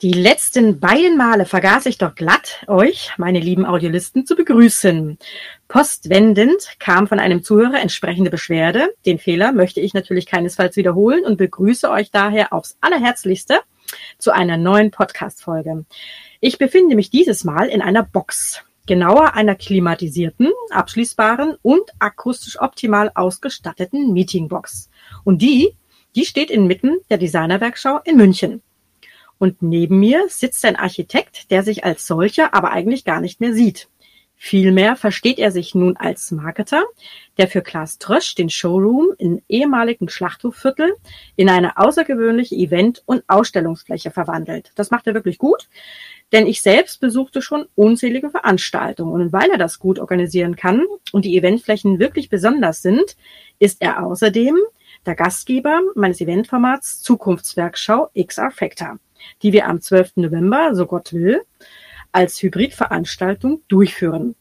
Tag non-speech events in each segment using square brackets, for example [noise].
Die letzten beiden Male vergaß ich doch glatt, euch, meine lieben Audiolisten, zu begrüßen. Postwendend kam von einem Zuhörer entsprechende Beschwerde. Den Fehler möchte ich natürlich keinesfalls wiederholen und begrüße euch daher aufs allerherzlichste zu einer neuen Podcast-Folge. Ich befinde mich dieses Mal in einer Box, genauer einer klimatisierten, abschließbaren und akustisch optimal ausgestatteten Meetingbox. Und die, die steht inmitten der Designerwerkschau in München. Und neben mir sitzt ein Architekt, der sich als solcher aber eigentlich gar nicht mehr sieht. Vielmehr versteht er sich nun als Marketer, der für Klaas Trösch den Showroom im ehemaligen Schlachthofviertel in eine außergewöhnliche Event- und Ausstellungsfläche verwandelt. Das macht er wirklich gut, denn ich selbst besuchte schon unzählige Veranstaltungen und weil er das gut organisieren kann und die Eventflächen wirklich besonders sind, ist er außerdem der Gastgeber meines Eventformats Zukunftswerkschau XR Factor die wir am 12. November, so Gott will, als Hybridveranstaltung durchführen.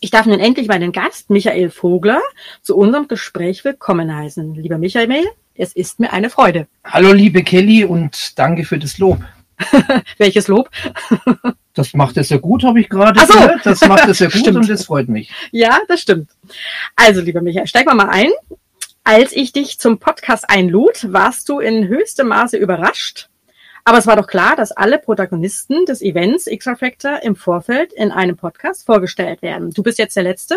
Ich darf nun endlich meinen Gast Michael Vogler zu unserem Gespräch willkommen heißen. Lieber Michael, es ist mir eine Freude. Hallo liebe Kelly und danke für das Lob. [laughs] Welches Lob? das macht es ja gut, habe ich gerade so. gehört. Das macht es ja gut [laughs] und das freut mich. Ja, das stimmt. Also, lieber Michael, steig mal ein. Als ich dich zum Podcast einlud, warst du in höchstem Maße überrascht, aber es war doch klar, dass alle Protagonisten des Events X-Factor im Vorfeld in einem Podcast vorgestellt werden. Du bist jetzt der Letzte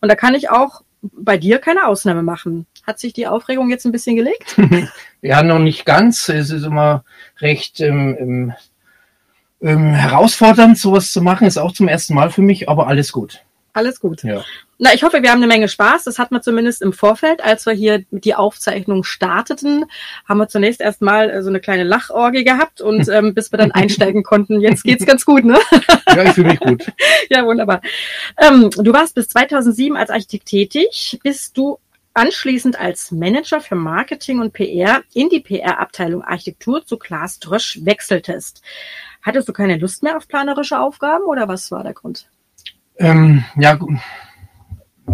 und da kann ich auch bei dir keine Ausnahme machen. Hat sich die Aufregung jetzt ein bisschen gelegt? [laughs] ja, noch nicht ganz. Es ist immer recht ähm, ähm, herausfordernd, sowas zu machen. Ist auch zum ersten Mal für mich, aber alles gut. Alles gut. Ja. Na, ich hoffe, wir haben eine Menge Spaß. Das hat man zumindest im Vorfeld, als wir hier die Aufzeichnung starteten, haben wir zunächst erstmal äh, so eine kleine Lachorgie gehabt und [laughs] ähm, bis wir dann einsteigen konnten. Jetzt geht's ganz gut, ne? Ja, ich fühle mich gut. [laughs] ja, wunderbar. Ähm, du warst bis 2007 als Architekt tätig. Bist du anschließend als Manager für Marketing und PR in die PR-Abteilung Architektur zu Klaas Drösch wechseltest. Hattest du keine Lust mehr auf planerische Aufgaben oder was war der Grund? Ähm, ja,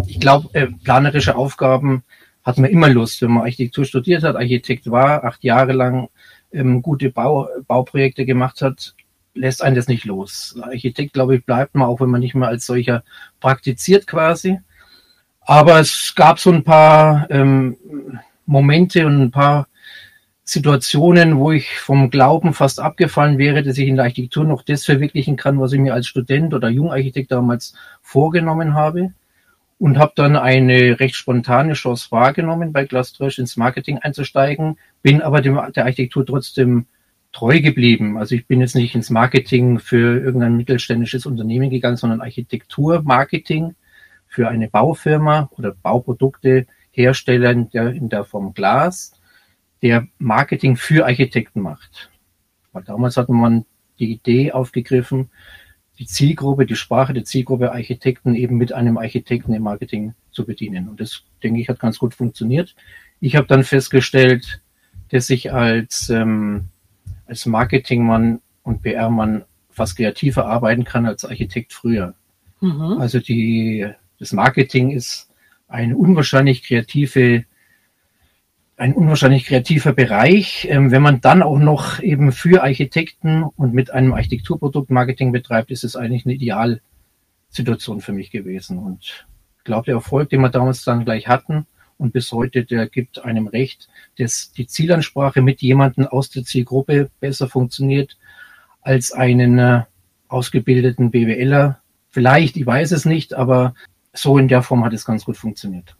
ich glaube, äh, planerische Aufgaben hat man immer Lust, wenn man Architektur studiert hat, Architekt war, acht Jahre lang ähm, gute Bau, Bauprojekte gemacht hat, lässt einen das nicht los. Architekt, glaube ich, bleibt man, auch wenn man nicht mehr als solcher praktiziert quasi. Aber es gab so ein paar ähm, Momente und ein paar Situationen, wo ich vom Glauben fast abgefallen wäre, dass ich in der Architektur noch das verwirklichen kann, was ich mir als Student oder Jungarchitekt damals vorgenommen habe. Und habe dann eine recht spontane Chance wahrgenommen, bei Glaströsch ins Marketing einzusteigen, bin aber dem, der Architektur trotzdem treu geblieben. Also ich bin jetzt nicht ins Marketing für irgendein mittelständisches Unternehmen gegangen, sondern Architektur-Marketing für eine Baufirma oder Bauprodukte Hersteller in der, in der Form Glas der Marketing für Architekten macht. Weil damals hatte man die Idee aufgegriffen, die Zielgruppe, die Sprache der Zielgruppe Architekten eben mit einem Architekten im Marketing zu bedienen. Und das, denke ich, hat ganz gut funktioniert. Ich habe dann festgestellt, dass ich als, ähm, als Marketingmann und PR-Mann fast kreativer arbeiten kann als Architekt früher. Mhm. Also die, das Marketing ist eine unwahrscheinlich kreative ein unwahrscheinlich kreativer Bereich. Ähm, wenn man dann auch noch eben für Architekten und mit einem Architekturprodukt Marketing betreibt, ist es eigentlich eine Idealsituation für mich gewesen. Und ich glaube, der Erfolg, den wir damals dann gleich hatten und bis heute, der gibt einem recht, dass die Zielansprache mit jemandem aus der Zielgruppe besser funktioniert als einen äh, ausgebildeten BWLer. Vielleicht, ich weiß es nicht, aber so in der Form hat es ganz gut funktioniert.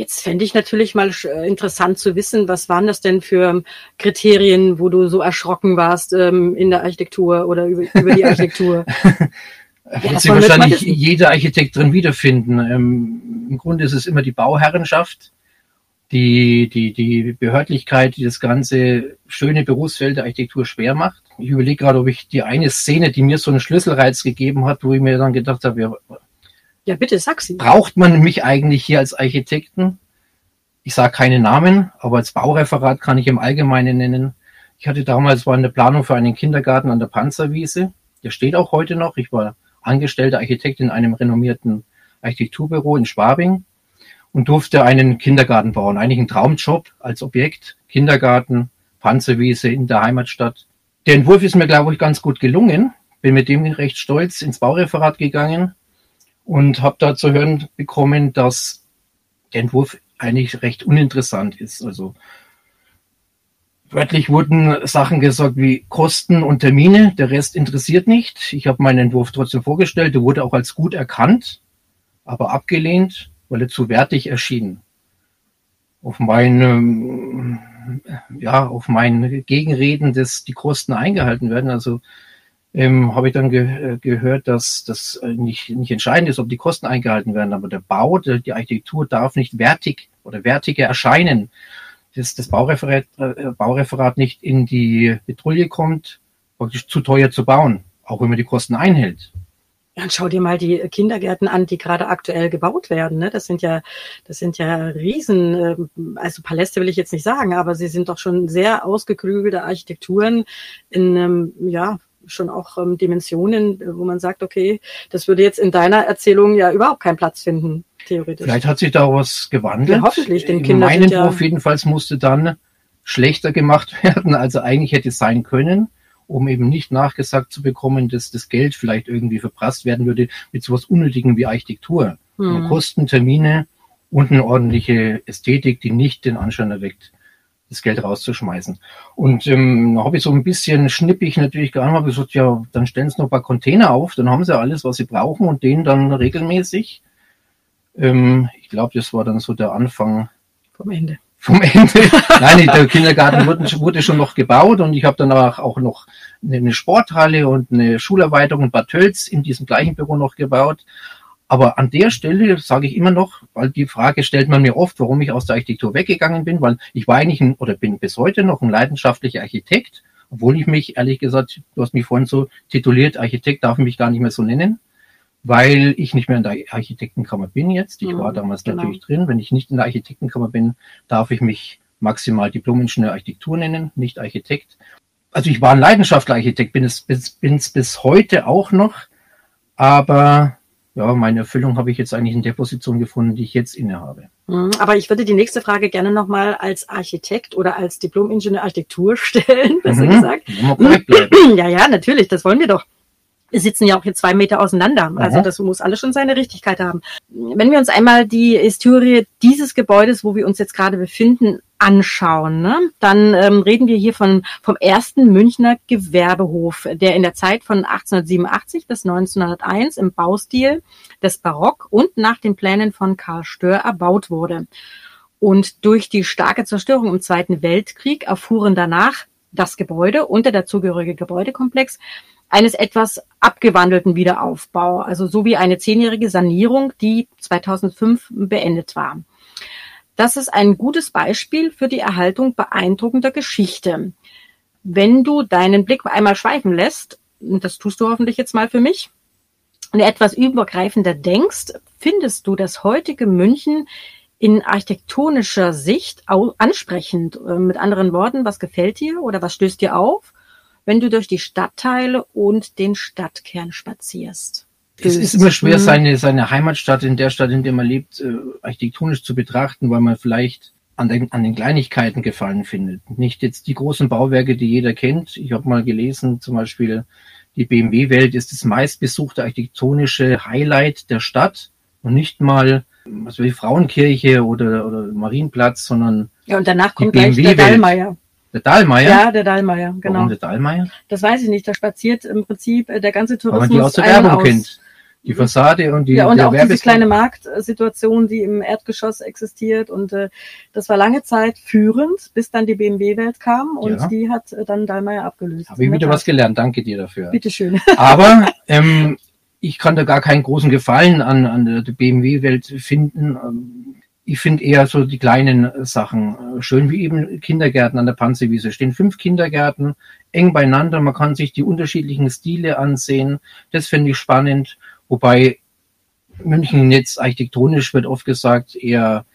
Jetzt fände ich natürlich mal äh, interessant zu wissen, was waren das denn für ähm, Kriterien, wo du so erschrocken warst ähm, in der Architektur oder über, über die Architektur? [laughs] ja, wird sich wahrscheinlich jeder Architekt drin wiederfinden. Ähm, Im Grunde ist es immer die Bauherrenschaft, die, die, die Behördlichkeit, die das ganze schöne Berufsfeld der Architektur schwer macht. Ich überlege gerade, ob ich die eine Szene, die mir so einen Schlüsselreiz gegeben hat, wo ich mir dann gedacht habe, ja, ja, bitte, sag sie. Braucht man mich eigentlich hier als Architekten? Ich sage keine Namen, aber als Baureferat kann ich im Allgemeinen nennen. Ich hatte damals war eine Planung für einen Kindergarten an der Panzerwiese. Der steht auch heute noch. Ich war angestellter Architekt in einem renommierten Architekturbüro in Schwabing und durfte einen Kindergarten bauen. Eigentlich ein Traumjob als Objekt. Kindergarten, Panzerwiese in der Heimatstadt. Der Entwurf ist mir, glaube ich, ganz gut gelungen. Bin mit dem recht stolz ins Baureferat gegangen und habe da zu hören bekommen, dass der Entwurf eigentlich recht uninteressant ist. Also wörtlich wurden Sachen gesagt wie Kosten und Termine, der Rest interessiert nicht. Ich habe meinen Entwurf trotzdem vorgestellt, der wurde auch als gut erkannt, aber abgelehnt, weil er zu wertig erschien. Auf mein, ja, auf mein Gegenreden, dass die Kosten eingehalten werden. Also ähm, habe ich dann ge gehört, dass das nicht, nicht entscheidend ist, ob die Kosten eingehalten werden, aber der Bau, die Architektur darf nicht wertig oder wertiger erscheinen. Dass das Baureferat, äh, Baureferat nicht in die Petrouille kommt, praktisch zu teuer zu bauen, auch wenn man die Kosten einhält. Ja, und schau dir mal die Kindergärten an, die gerade aktuell gebaut werden. Ne? Das sind ja, das sind ja Riesen, äh, also Paläste will ich jetzt nicht sagen, aber sie sind doch schon sehr ausgeklügelte Architekturen in, ähm, ja, schon auch ähm, Dimensionen, wo man sagt, okay, das würde jetzt in deiner Erzählung ja überhaupt keinen Platz finden, theoretisch. Vielleicht hat sich da was gewandelt. Ja, hoffentlich, den Kindern. Mein Entwurf ja jedenfalls musste dann schlechter gemacht [laughs] werden, als er eigentlich hätte sein können, um eben nicht nachgesagt zu bekommen, dass das Geld vielleicht irgendwie verprasst werden würde mit sowas Unnötigem wie Architektur. Hm. Kosten, Termine und eine ordentliche Ästhetik, die nicht den Anschein erweckt, das Geld rauszuschmeißen. Und ähm, da habe ich so ein bisschen schnippig natürlich geantwortet, habe gesagt, ja, dann stellen Sie noch ein paar Container auf, dann haben Sie alles, was Sie brauchen und den dann regelmäßig. Ähm, ich glaube, das war dann so der Anfang. Vom Ende. Vom [laughs] Ende. Nein, der Kindergarten wurde, wurde schon noch gebaut und ich habe danach auch noch eine Sporthalle und eine Schulerweiterung in Bad Tölz in diesem gleichen Büro noch gebaut. Aber an der Stelle sage ich immer noch, weil die Frage stellt man mir oft, warum ich aus der Architektur weggegangen bin, weil ich war eigentlich ein, oder bin bis heute noch ein leidenschaftlicher Architekt, obwohl ich mich, ehrlich gesagt, du hast mich vorhin so tituliert, Architekt darf ich mich gar nicht mehr so nennen, weil ich nicht mehr in der Architektenkammer bin jetzt. Ich mhm, war damals genau. natürlich drin. Wenn ich nicht in der Architektenkammer bin, darf ich mich maximal Diplom-Ingenieur Architektur nennen, nicht Architekt. Also ich war ein leidenschaftlicher Architekt, bin es bis, bin's bis heute auch noch, aber ja, meine Erfüllung habe ich jetzt eigentlich in der Position gefunden, die ich jetzt innehabe. Mhm, aber ich würde die nächste Frage gerne nochmal als Architekt oder als Diplom-Ingenieur Architektur [laughs] stellen, besser mhm. gesagt. [clears throat] Ja, ja, natürlich, das wollen wir doch. Wir sitzen ja auch hier zwei Meter auseinander. Also das muss alles schon seine Richtigkeit haben. Wenn wir uns einmal die Historie dieses Gebäudes, wo wir uns jetzt gerade befinden, anschauen, ne? dann ähm, reden wir hier von, vom ersten Münchner Gewerbehof, der in der Zeit von 1887 bis 1901 im Baustil des Barock und nach den Plänen von Karl Stör erbaut wurde. Und durch die starke Zerstörung im Zweiten Weltkrieg erfuhren danach das Gebäude und der dazugehörige Gebäudekomplex eines etwas abgewandelten Wiederaufbau, also so wie eine zehnjährige Sanierung, die 2005 beendet war. Das ist ein gutes Beispiel für die Erhaltung beeindruckender Geschichte. Wenn du deinen Blick einmal schweifen lässt, das tust du hoffentlich jetzt mal für mich, und etwas übergreifender denkst, findest du das heutige München in architektonischer Sicht ansprechend. Äh, mit anderen Worten, was gefällt dir oder was stößt dir auf, wenn du durch die Stadtteile und den Stadtkern spazierst? Es ist immer schwer, mhm. seine, seine Heimatstadt in der Stadt, in der man lebt, äh, architektonisch zu betrachten, weil man vielleicht an den, an den Kleinigkeiten gefallen findet. Nicht jetzt die großen Bauwerke, die jeder kennt. Ich habe mal gelesen, zum Beispiel die BMW-Welt ist das meistbesuchte architektonische Highlight der Stadt und nicht mal was wie Frauenkirche oder, oder Marienplatz, sondern ja und danach kommt gleich der Dallmayr. Der Dahlmeier? Ja, der Dahlmeier, genau. Warum der Dahlmeier? Das weiß ich nicht. Da spaziert im Prinzip äh, der ganze Tourismus. Weil man die aus der Werbung aus. kennt. Die Fassade und die Ja, und auch diese kleine Marktsituation, die im Erdgeschoss existiert. Und äh, das war lange Zeit führend, bis dann die BMW-Welt kam und ja. die hat äh, dann Dahlmeier abgelöst. Habe ich wieder was gelernt. Danke dir dafür. Bitteschön. [laughs] Aber ähm, ich kann da gar keinen großen Gefallen an, an der BMW-Welt finden. Ähm, ich finde eher so die kleinen Sachen äh, schön, wie eben Kindergärten an der Panzerwiese. Stehen fünf Kindergärten eng beieinander. Man kann sich die unterschiedlichen Stile ansehen. Das finde ich spannend. Wobei München jetzt architektonisch wird oft gesagt eher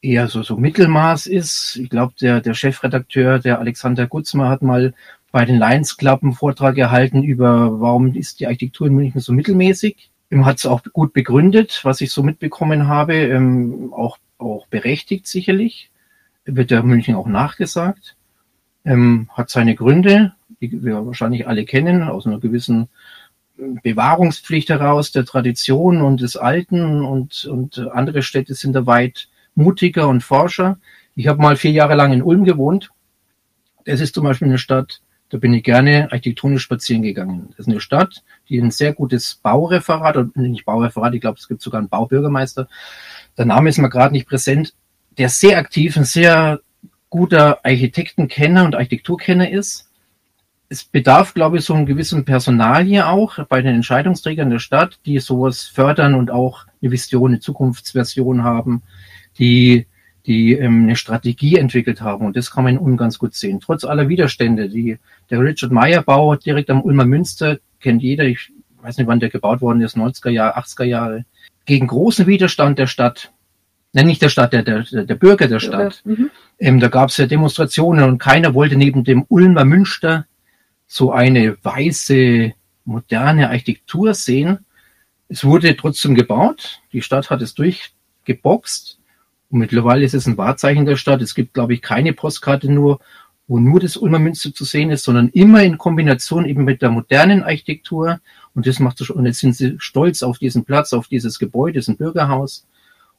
eher so, so Mittelmaß ist. Ich glaube, der, der Chefredakteur, der Alexander Gutzmer, hat mal bei den Lions Club einen Vortrag erhalten über, warum ist die Architektur in München so mittelmäßig. Hat es auch gut begründet, was ich so mitbekommen habe, ähm, auch auch berechtigt sicherlich, wird der München auch nachgesagt. ähm, hat seine Gründe, die wir wahrscheinlich alle kennen, aus einer gewissen Bewahrungspflicht heraus, der Tradition und des Alten und, und andere Städte sind da weit mutiger und forscher. Ich habe mal vier Jahre lang in Ulm gewohnt. Das ist zum Beispiel eine Stadt, da bin ich gerne architektonisch spazieren gegangen. Das ist eine Stadt, die ein sehr gutes Baureferat, oder nicht Baureferat, ich glaube, es gibt sogar einen Baubürgermeister. Der Name ist mir gerade nicht präsent, der sehr aktiv, ein sehr guter Architektenkenner und Architekturkenner ist es bedarf, glaube ich, so einem gewissen Personal hier auch bei den Entscheidungsträgern der Stadt, die sowas fördern und auch eine Vision, eine Zukunftsversion haben, die, die ähm, eine Strategie entwickelt haben. Und das kann man in Ulm ganz gut sehen. Trotz aller Widerstände, die, der Richard Meyer Bau direkt am Ulmer Münster kennt jeder. Ich weiß nicht, wann der gebaut worden ist, 90er Jahre, 80er Jahre. Gegen großen Widerstand der Stadt, nein, nicht der Stadt, der, der, der Bürger der Stadt. Mhm. Ähm, da gab es ja Demonstrationen und keiner wollte neben dem Ulmer Münster so eine weiße, moderne Architektur sehen. Es wurde trotzdem gebaut. Die Stadt hat es durchgeboxt. Und mittlerweile ist es ein Wahrzeichen der Stadt. Es gibt, glaube ich, keine Postkarte nur, wo nur das Ulmer Münster zu sehen ist, sondern immer in Kombination eben mit der modernen Architektur. Und das macht und jetzt sind sie stolz auf diesen Platz, auf dieses Gebäude, das ist ein Bürgerhaus.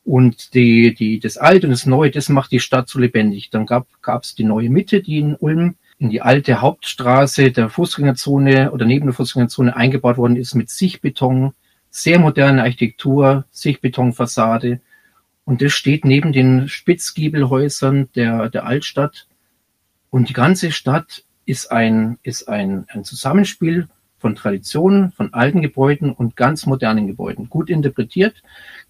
Und die, die, das Alte und das Neue, das macht die Stadt so lebendig. Dann gab es die neue Mitte, die in Ulm in die alte Hauptstraße der Fußgängerzone oder neben der Fußgängerzone eingebaut worden ist mit Sichtbeton, sehr moderne Architektur, Sichtbetonfassade. Und das steht neben den Spitzgiebelhäusern der, der Altstadt. Und die ganze Stadt ist ein, ist ein, ein Zusammenspiel von Traditionen, von alten Gebäuden und ganz modernen Gebäuden. Gut interpretiert,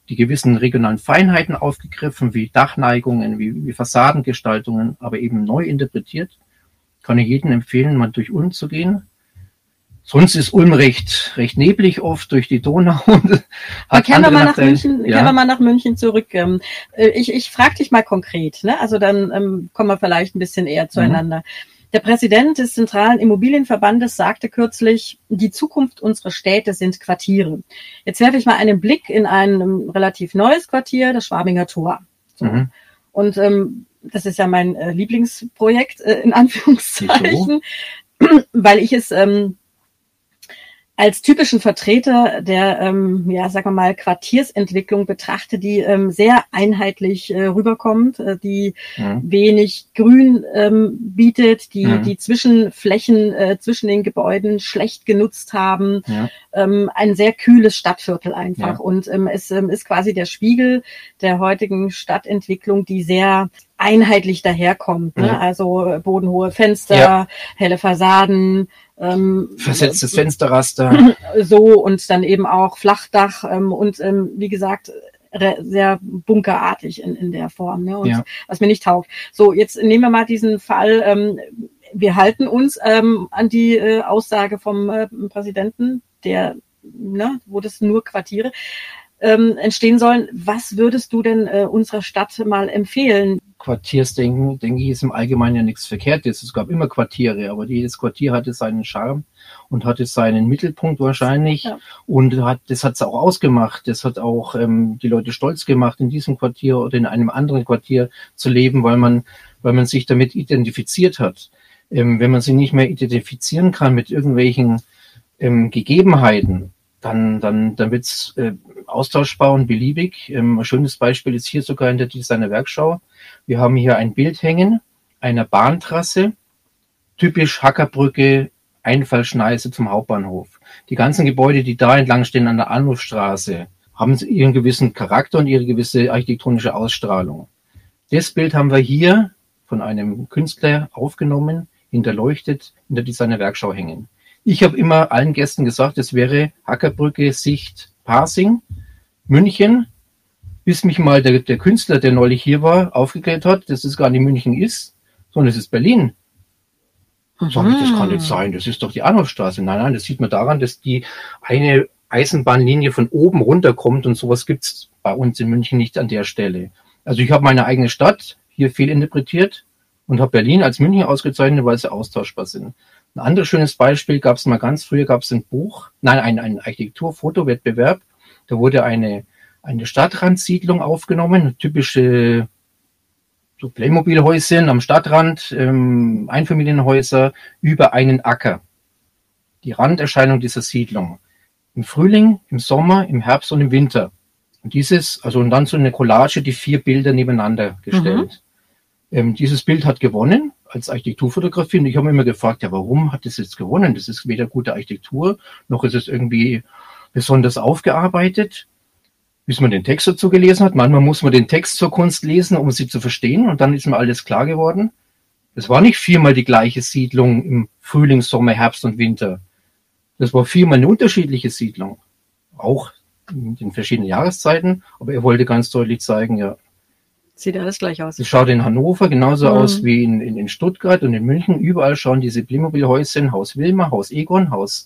die gewissen regionalen Feinheiten aufgegriffen, wie Dachneigungen, wie, wie Fassadengestaltungen, aber eben neu interpretiert kann ich jedem empfehlen, mal durch Ulm zu gehen. Sonst ist Ulm recht, recht neblig oft durch die Donau. [laughs] Und kehren wir mal nach München, ja. kehren wir mal nach München zurück. Ähm, äh, ich, ich frage dich mal konkret, ne? Also dann ähm, kommen wir vielleicht ein bisschen eher zueinander. Mhm. Der Präsident des Zentralen Immobilienverbandes sagte kürzlich, die Zukunft unserer Städte sind Quartiere. Jetzt werfe ich mal einen Blick in ein relativ neues Quartier, das Schwabinger Tor. So. Mhm. Und ähm, das ist ja mein äh, Lieblingsprojekt, äh, in Anführungszeichen, [clears throat] weil ich es ähm, als typischen Vertreter der, ähm, ja, sagen wir mal, Quartiersentwicklung betrachte, die ähm, sehr einheitlich äh, rüberkommt, äh, die ja. wenig Grün ähm, bietet, die ja. die Zwischenflächen äh, zwischen den Gebäuden schlecht genutzt haben, ja. ähm, ein sehr kühles Stadtviertel einfach. Und ähm, es ähm, ist quasi der Spiegel der heutigen Stadtentwicklung, die sehr einheitlich daherkommt. Ne? Also bodenhohe Fenster, helle Fassaden, ähm, Versetztes Fensterraster. [clears throat] So und dann eben auch Flachdach ähm, und ähm, wie gesagt sehr bunkerartig in, in der Form, ne? Und ja. was mir nicht taugt. So, jetzt nehmen wir mal diesen Fall. Ähm, wir halten uns ähm, an die äh, Aussage vom äh, Präsidenten, der, ne, wo das nur Quartiere ähm, entstehen sollen. Was würdest du denn äh, unserer Stadt mal empfehlen? Quartiersdenken, denke ich, ist im Allgemeinen ja nichts Verkehrtes. Es gab immer Quartiere, aber jedes Quartier hatte seinen Charme und hatte seinen Mittelpunkt wahrscheinlich. Ja. Und hat, das hat es auch ausgemacht. Das hat auch ähm, die Leute stolz gemacht, in diesem Quartier oder in einem anderen Quartier zu leben, weil man, weil man sich damit identifiziert hat. Ähm, wenn man sich nicht mehr identifizieren kann mit irgendwelchen ähm, Gegebenheiten, dann, dann, dann wird's äh, austauschbar und beliebig. Ähm, ein schönes Beispiel ist hier sogar in der Designer Werkschau. Wir haben hier ein Bild hängen einer Bahntrasse, typisch Hackerbrücke, Einfallschneise zum Hauptbahnhof. Die ganzen Gebäude, die da entlang stehen an der Anrufstraße, haben ihren gewissen Charakter und ihre gewisse architektonische Ausstrahlung. Das Bild haben wir hier von einem Künstler aufgenommen, hinterleuchtet in der Designer Werkschau hängen. Ich habe immer allen Gästen gesagt, es wäre Hackerbrücke Sicht Parsing, München, bis mich mal der, der Künstler, der neulich hier war, aufgeklärt hat, dass es gar nicht München ist, sondern es ist Berlin. Sag ich, das kann nicht sein, das ist doch die Arnulfstraße. Nein, nein, das sieht man daran, dass die eine Eisenbahnlinie von oben runterkommt und sowas gibt's bei uns in München nicht an der Stelle. Also ich habe meine eigene Stadt hier fehlinterpretiert und habe Berlin als München ausgezeichnet, weil sie austauschbar sind. Ein anderes schönes Beispiel gab es mal ganz früher, gab es ein Buch, nein, ein, ein Architektur-Fotowettbewerb. Da wurde eine, eine Stadtrandsiedlung aufgenommen, typische so Playmobil-Häuschen am Stadtrand, ähm, Einfamilienhäuser über einen Acker. Die Randerscheinung dieser Siedlung. Im Frühling, im Sommer, im Herbst und im Winter. Und dieses, also und dann so eine Collage, die vier Bilder nebeneinander gestellt. Mhm. Ähm, dieses Bild hat gewonnen als Architekturfotografie und ich habe immer gefragt, ja, warum hat das jetzt gewonnen? Das ist weder gute Architektur, noch ist es irgendwie besonders aufgearbeitet bis man den Text dazu gelesen hat. Manchmal muss man den Text zur Kunst lesen, um sie zu verstehen. Und dann ist mir alles klar geworden. Es war nicht viermal die gleiche Siedlung im Frühling, Sommer, Herbst und Winter. Das war viermal eine unterschiedliche Siedlung. Auch in den verschiedenen Jahreszeiten. Aber er wollte ganz deutlich zeigen, ja. Sieht alles gleich aus. Es schaut in Hannover genauso mhm. aus wie in, in, in Stuttgart und in München. Überall schauen diese Playmobil-Häuschen, Haus Wilmer, Haus Egon, Haus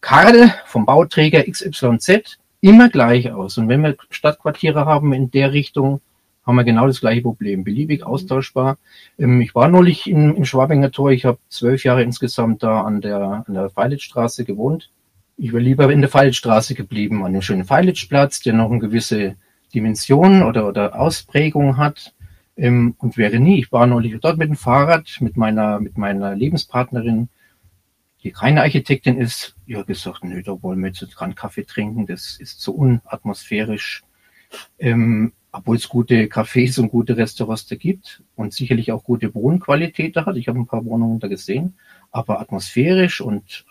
Karl vom Bauträger XYZ immer gleich aus. Und wenn wir Stadtquartiere haben in der Richtung, haben wir genau das gleiche Problem. Beliebig mhm. austauschbar. Ähm, ich war neulich im, im Schwabinger Tor. Ich habe zwölf Jahre insgesamt da an der, an der Feilitzstraße gewohnt. Ich wäre lieber in der Feilitzstraße geblieben, an dem schönen Feilitzplatz, der noch eine gewisse Dimension oder, oder Ausprägung hat. Ähm, und wäre nie. Ich war neulich dort mit dem Fahrrad, mit meiner, mit meiner Lebenspartnerin die keine Architektin ist, ja gesagt, nö, da wollen wir jetzt keinen Kaffee trinken, das ist so unatmosphärisch. Ähm, obwohl es gute Cafés und gute Restaurants da gibt und sicherlich auch gute Wohnqualität da hat. Ich habe ein paar Wohnungen da gesehen, aber atmosphärisch und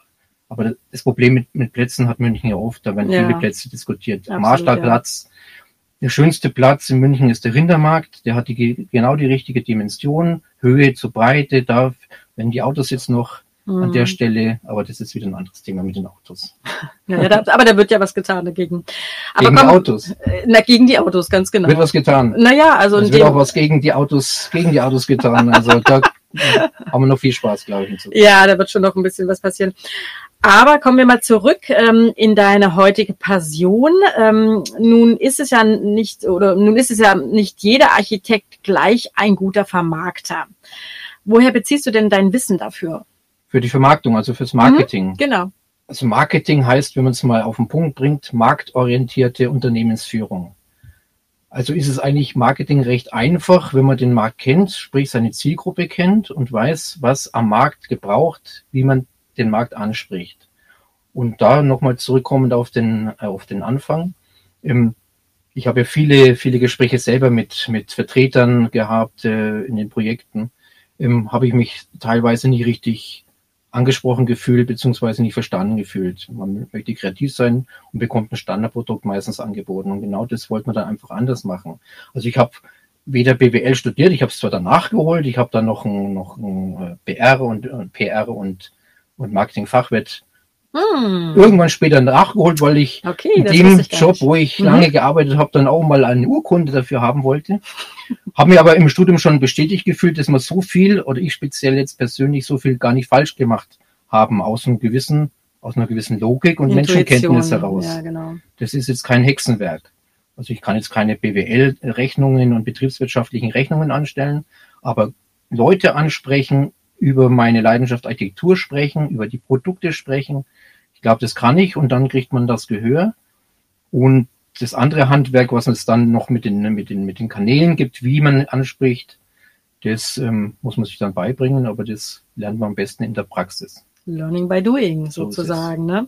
aber das Problem mit, mit Plätzen hat München ja oft, da werden ja. viele Plätze diskutiert. Marstallplatz, ja. Der schönste Platz in München ist der Rindermarkt, der hat die, genau die richtige Dimension, Höhe zu Breite, da, wenn die Autos jetzt noch mhm. an der mhm. Stelle, aber das ist wieder ein anderes Thema mit den Autos. [laughs] Ja, da, aber da wird ja was getan dagegen. Aber gegen komm, die Autos. Äh, na, gegen die Autos, ganz genau. Wird was getan. Naja, also. Es wird auch was gegen die Autos, gegen die Autos getan. Also da [laughs] haben wir noch viel Spaß, glaube ich. Ja, da wird schon noch ein bisschen was passieren. Aber kommen wir mal zurück ähm, in deine heutige Passion. Ähm, nun ist es ja nicht oder nun ist es ja nicht jeder Architekt gleich ein guter Vermarkter. Woher beziehst du denn dein Wissen dafür? Für die Vermarktung, also fürs Marketing. Mhm, genau. Also Marketing heißt, wenn man es mal auf den Punkt bringt, marktorientierte Unternehmensführung. Also ist es eigentlich Marketing recht einfach, wenn man den Markt kennt, sprich seine Zielgruppe kennt und weiß, was am Markt gebraucht, wie man den Markt anspricht. Und da nochmal zurückkommend auf den, äh, auf den Anfang. Ähm, ich habe ja viele, viele Gespräche selber mit, mit Vertretern gehabt äh, in den Projekten. Ähm, habe ich mich teilweise nicht richtig angesprochen gefühlt beziehungsweise nicht verstanden gefühlt. Man möchte kreativ sein und bekommt ein Standardprodukt meistens angeboten. Und genau das wollte man dann einfach anders machen. Also ich habe weder BWL studiert, ich habe es zwar danach geholt, ich habe dann noch ein, noch ein BR äh, und, und äh, PR und, und Marketing-Fachwirt hm. irgendwann später nachgeholt, weil ich okay, in dem ich Job, wo ich mhm. lange gearbeitet habe, dann auch mal eine Urkunde dafür haben wollte. habe mir aber im Studium schon bestätigt gefühlt, dass man so viel, oder ich speziell jetzt persönlich so viel gar nicht falsch gemacht haben, aus einem gewissen, aus einer gewissen Logik und Intuition. Menschenkenntnis heraus. Ja, genau. Das ist jetzt kein Hexenwerk. Also ich kann jetzt keine BWL-Rechnungen und betriebswirtschaftlichen Rechnungen anstellen, aber Leute ansprechen, über meine Leidenschaft Architektur sprechen, über die Produkte sprechen, glaube, das kann ich und dann kriegt man das Gehör. Und das andere Handwerk, was es dann noch mit den, mit den, mit den Kanälen gibt, wie man anspricht, das ähm, muss man sich dann beibringen, aber das lernt man am besten in der Praxis. Learning by doing sozusagen. So ne?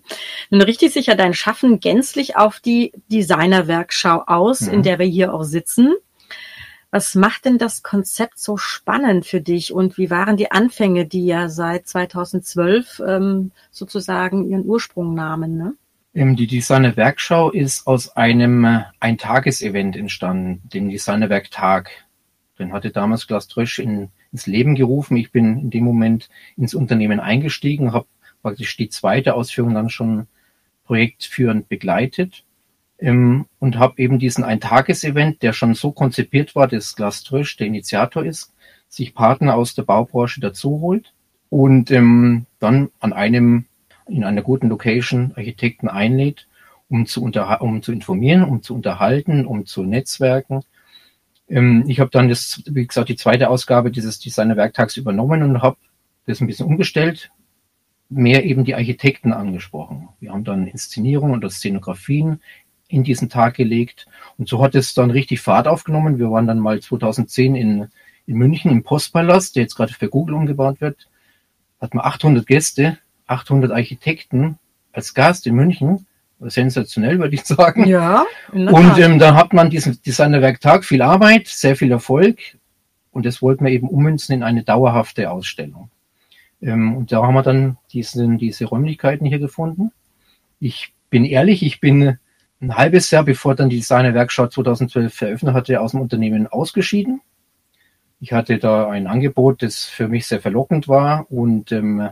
Nun richtet sich ja dein Schaffen gänzlich auf die Designerwerkschau aus, mhm. in der wir hier auch sitzen. Was macht denn das Konzept so spannend für dich und wie waren die Anfänge, die ja seit 2012 ähm, sozusagen ihren Ursprung nahmen? Ne? Ähm, die Designer Werkschau ist aus einem äh, Eintagesevent entstanden, dem Designer Werktag. Den hatte damals Klaus Trösch in, ins Leben gerufen. Ich bin in dem Moment ins Unternehmen eingestiegen, habe praktisch die zweite Ausführung dann schon projektführend begleitet ähm, und habe eben diesen Eintagesevent, der schon so konzipiert war, dass Glas Trösch der Initiator ist, sich Partner aus der Baubranche dazu holt und ähm, dann an einem in einer guten Location Architekten einlädt, um zu, unter, um zu informieren, um zu unterhalten, um zu netzwerken. Ähm, ich habe dann das, wie gesagt, die zweite Ausgabe dieses Designer-Werktags übernommen und habe das ein bisschen umgestellt, mehr eben die Architekten angesprochen. Wir haben dann Inszenierungen und Szenografien in diesen Tag gelegt. Und so hat es dann richtig Fahrt aufgenommen. Wir waren dann mal 2010 in, in München im Postpalast, der jetzt gerade für Google umgebaut wird, hat man 800 Gäste, 800 Architekten als Gast in München. Sensationell, würde ich sagen. Ja. Und ähm, da hat man diesen Designerwerktag, viel Arbeit, sehr viel Erfolg. Und das wollten wir eben ummünzen in eine dauerhafte Ausstellung. Ähm, und da haben wir dann diesen, diese Räumlichkeiten hier gefunden. Ich bin ehrlich, ich bin ein halbes Jahr, bevor dann die Designerwerkstatt 2012 veröffentlicht hatte, aus dem Unternehmen ausgeschieden. Ich hatte da ein Angebot, das für mich sehr verlockend war und ähm,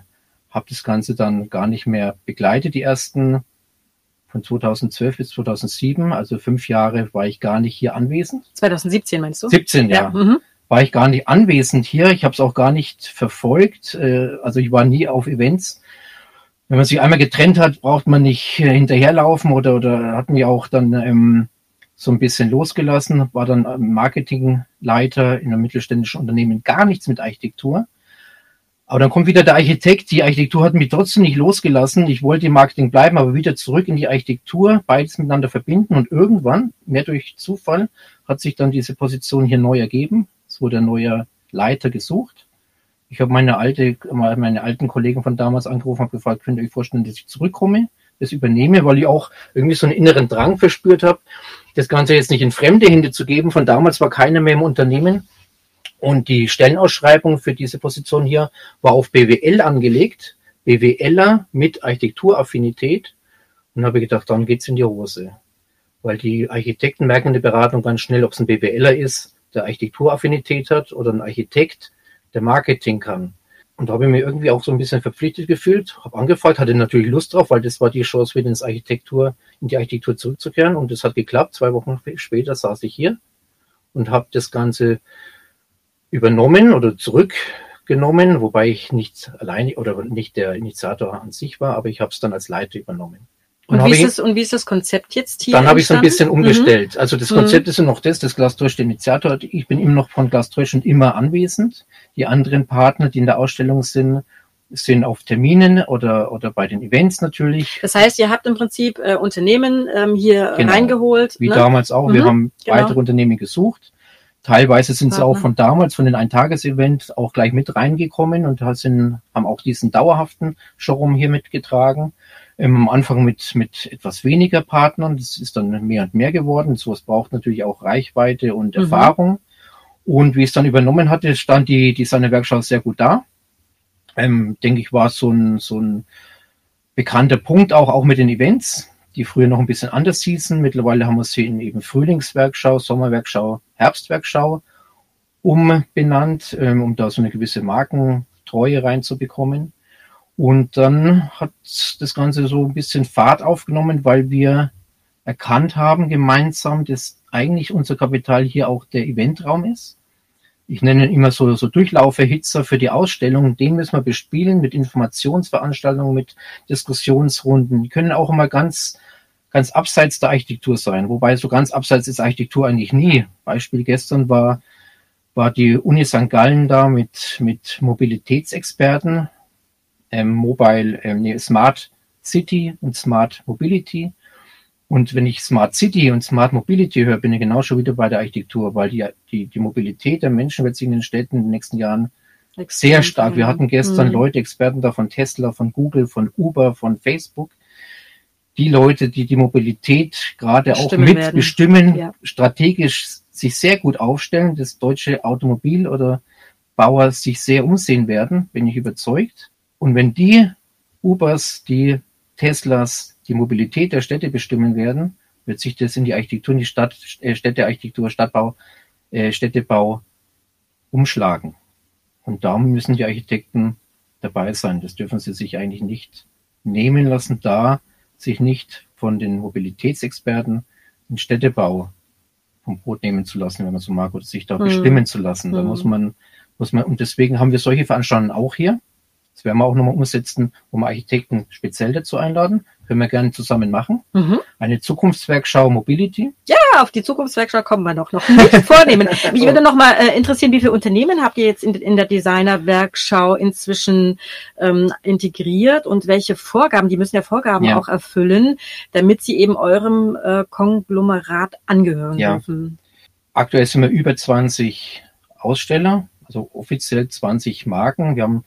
habe das Ganze dann gar nicht mehr begleitet. Die ersten von 2012 bis 2007, also fünf Jahre, war ich gar nicht hier anwesend. 2017 meinst du? 17, ja. ja. Mhm. War ich gar nicht anwesend hier. Ich habe es auch gar nicht verfolgt. Äh, also ich war nie auf Events. Wenn man sich einmal getrennt hat, braucht man nicht äh, hinterherlaufen oder, oder hat mich auch dann ähm, so ein bisschen losgelassen, war dann Marketingleiter in einem mittelständischen Unternehmen, gar nichts mit Architektur. Aber dann kommt wieder der Architekt. Die Architektur hat mich trotzdem nicht losgelassen. Ich wollte im Marketing bleiben, aber wieder zurück in die Architektur, beides miteinander verbinden. Und irgendwann, mehr durch Zufall, hat sich dann diese Position hier neu ergeben. Es wurde ein neuer Leiter gesucht. Ich habe meine alte, meine alten Kollegen von damals angerufen und gefragt, könnt ihr euch vorstellen, dass ich zurückkomme, das übernehme, weil ich auch irgendwie so einen inneren Drang verspürt habe, das Ganze jetzt nicht in fremde Hände zu geben. Von damals war keiner mehr im Unternehmen. Und die Stellenausschreibung für diese Position hier war auf BWL angelegt. BWLer mit Architekturaffinität. Und habe gedacht, dann geht's in die Hose. Weil die Architekten merken in der Beratung ganz schnell, ob es ein BWLer ist, der Architekturaffinität hat oder ein Architekt, der Marketing kann. Und da habe ich mir irgendwie auch so ein bisschen verpflichtet gefühlt, habe angefragt, hatte natürlich Lust drauf, weil das war die Chance, wieder ins Architektur, in die Architektur zurückzukehren. Und das hat geklappt. Zwei Wochen später saß ich hier und habe das Ganze übernommen oder zurückgenommen, wobei ich nicht alleine oder nicht der Initiator an sich war, aber ich habe es dann als Leiter übernommen. Und, wie ist das, und wie ist das Konzept jetzt hier? Dann habe ich so ein bisschen umgestellt. Mhm. Also das Konzept mhm. ist ja noch das, das Glaströsch der Initiator. Ich bin immer noch von Glaströsch und immer anwesend. Die anderen Partner, die in der Ausstellung sind, sind auf Terminen oder, oder bei den Events natürlich. Das heißt, ihr habt im Prinzip äh, Unternehmen ähm, hier genau. reingeholt. Wie ne? damals auch. Mhm. Wir haben genau. weitere Unternehmen gesucht. Teilweise sind sie auch von damals, von den Eintages-Events auch gleich mit reingekommen und sind, haben auch diesen dauerhaften Showroom hier mitgetragen. Ähm, am Anfang mit, mit etwas weniger Partnern. Das ist dann mehr und mehr geworden. So es braucht natürlich auch Reichweite und mhm. Erfahrung. Und wie es dann übernommen hatte, stand die, die seine Werkstatt sehr gut da. Ähm, denke ich, war so ein, so ein bekannter Punkt auch, auch mit den Events, die früher noch ein bisschen anders hießen. Mittlerweile haben wir sie in eben Frühlingswerkschau, Sommerwerkschau, Herbstwerkschau umbenannt, ähm, um da so eine gewisse Markentreue reinzubekommen. Und dann hat das Ganze so ein bisschen Fahrt aufgenommen, weil wir erkannt haben gemeinsam, dass eigentlich unser Kapital hier auch der Eventraum ist. Ich nenne ihn immer so, so Durchlauferhitzer für die Ausstellung. Den müssen wir bespielen mit Informationsveranstaltungen, mit Diskussionsrunden. Die können auch immer ganz, ganz abseits der Architektur sein. Wobei so ganz abseits ist Architektur eigentlich nie. Beispiel gestern war, war die Uni St. Gallen da mit, mit Mobilitätsexperten ähm, Mobile, ähm, nee, Smart City und Smart Mobility. Und wenn ich Smart City und Smart Mobility höre, bin ich genau schon wieder bei der Architektur, weil die, die, die Mobilität der Menschen wird sich in den Städten in den nächsten Jahren Extrem sehr stark. Wir hatten gestern mhm. Leute, Experten da von Tesla, von Google, von Uber, von Facebook. Die Leute, die die Mobilität gerade auch mitbestimmen, ja. strategisch sich sehr gut aufstellen, das deutsche Automobil oder Bauer sich sehr umsehen werden, bin ich überzeugt. Und wenn die Ubers, die Teslas, die Mobilität der Städte bestimmen werden, wird sich das in die Architektur, in die Stadt, äh, Städtearchitektur, Stadtbau, äh, Städtebau umschlagen. Und darum müssen die Architekten dabei sein. Das dürfen sie sich eigentlich nicht nehmen lassen, da sich nicht von den Mobilitätsexperten den Städtebau vom Brot nehmen zu lassen, wenn man so mag, oder sich da mhm. bestimmen zu lassen. Da mhm. muss man, muss man, und deswegen haben wir solche Veranstaltungen auch hier. Das werden wir auch nochmal umsetzen, um Architekten speziell dazu einladen. Können wir gerne zusammen machen. Mhm. Eine Zukunftswerkschau Mobility. Ja, auf die Zukunftswerkschau kommen wir noch, noch nicht [laughs] vornehmen. Mich würde noch mal äh, interessieren, wie viele Unternehmen habt ihr jetzt in, in der Designerwerkschau inzwischen ähm, integriert und welche Vorgaben, die müssen ja Vorgaben ja. auch erfüllen, damit sie eben eurem äh, Konglomerat angehören ja. dürfen. Aktuell sind wir über 20 Aussteller, also offiziell 20 Marken. Wir haben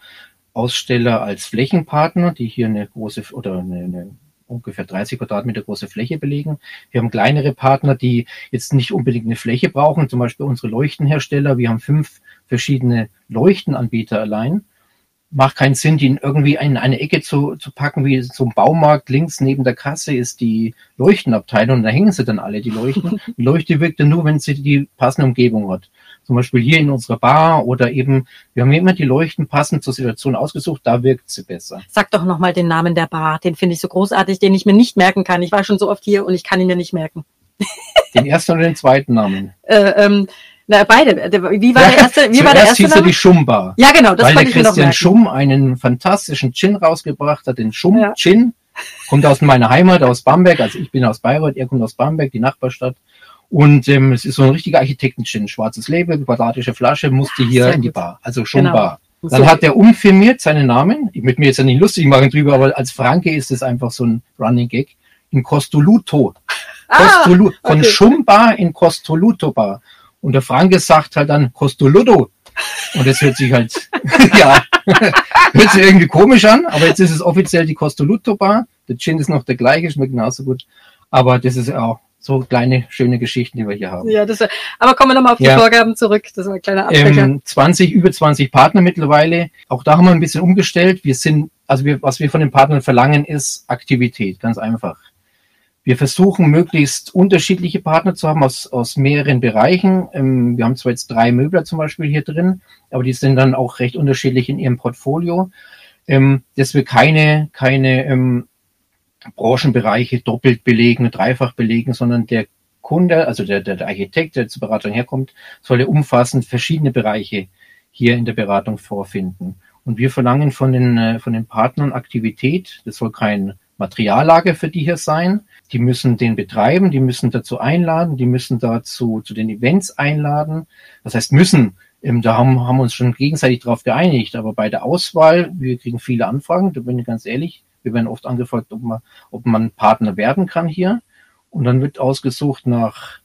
Aussteller als Flächenpartner, die hier eine große oder eine, eine ungefähr 30 Quadratmeter große Fläche belegen. Wir haben kleinere Partner, die jetzt nicht unbedingt eine Fläche brauchen, zum Beispiel unsere Leuchtenhersteller. Wir haben fünf verschiedene Leuchtenanbieter allein. Macht keinen Sinn, die irgendwie in eine Ecke zu, zu packen, wie so ein Baumarkt. Links neben der Kasse ist die Leuchtenabteilung und da hängen sie dann alle, die Leuchten. [laughs] Die Leuchte wirkt dann nur, wenn sie die passende Umgebung hat zum Beispiel hier in unserer Bar oder eben, wir haben immer die Leuchten passend zur Situation ausgesucht, da wirkt sie besser. Sag doch nochmal den Namen der Bar, den finde ich so großartig, den ich mir nicht merken kann. Ich war schon so oft hier und ich kann ihn mir nicht merken. Den ersten oder den zweiten Namen? Äh, ähm, na, beide. Wie war der erste? Wie war der erste hieß er die Schumbar. Ja, genau, das weil der Christian Schumm einen fantastischen Gin rausgebracht hat, den Schumm ja. Gin. Kommt aus meiner Heimat, aus Bamberg. Also ich bin aus Bayreuth, er kommt aus Bamberg, die Nachbarstadt. Und ähm, es ist so ein richtiger Architektenschin, schwarzes Label, quadratische Flasche, musste hier Sehr in die Bar, also schon genau. Dann so. hat er umfirmiert seinen Namen. Ich möchte mir jetzt ja nicht lustig machen drüber, aber als Franke ist es einfach so ein Running Gag. In Costoluto. Ah, Costolu von okay. Schumbar in Costoluto Bar. Und der Franke sagt halt dann Costoludo. Und das hört sich halt, [laughs] ja, [laughs] hört sich irgendwie komisch an, aber jetzt ist es offiziell die Costoluto Bar. Der Gin ist noch der gleiche, schmeckt genauso gut. Aber das ist auch so kleine, schöne Geschichten, die wir hier haben. Ja, das, aber kommen wir nochmal auf die ja. Vorgaben zurück. Das war ein kleiner Abstecher. Ähm, 20, über 20 Partner mittlerweile. Auch da haben wir ein bisschen umgestellt. Wir sind, also wir, was wir von den Partnern verlangen, ist Aktivität, ganz einfach. Wir versuchen möglichst unterschiedliche Partner zu haben aus, aus mehreren Bereichen. Ähm, wir haben zwar jetzt drei Möbler zum Beispiel hier drin, aber die sind dann auch recht unterschiedlich in ihrem Portfolio. Ähm, dass wir keine, keine ähm, Branchenbereiche doppelt belegen, dreifach belegen, sondern der Kunde, also der, der, Architekt, der zur Beratung herkommt, soll umfassend verschiedene Bereiche hier in der Beratung vorfinden. Und wir verlangen von den, äh, von den Partnern Aktivität. Das soll kein Materiallager für die hier sein. Die müssen den betreiben, die müssen dazu einladen, die müssen dazu zu den Events einladen. Das heißt müssen, ähm, da haben, haben wir uns schon gegenseitig darauf geeinigt. Aber bei der Auswahl, wir kriegen viele Anfragen, da bin ich ganz ehrlich, wir werden oft angefragt, ob man, ob man Partner werden kann hier. Und dann wird ausgesucht nach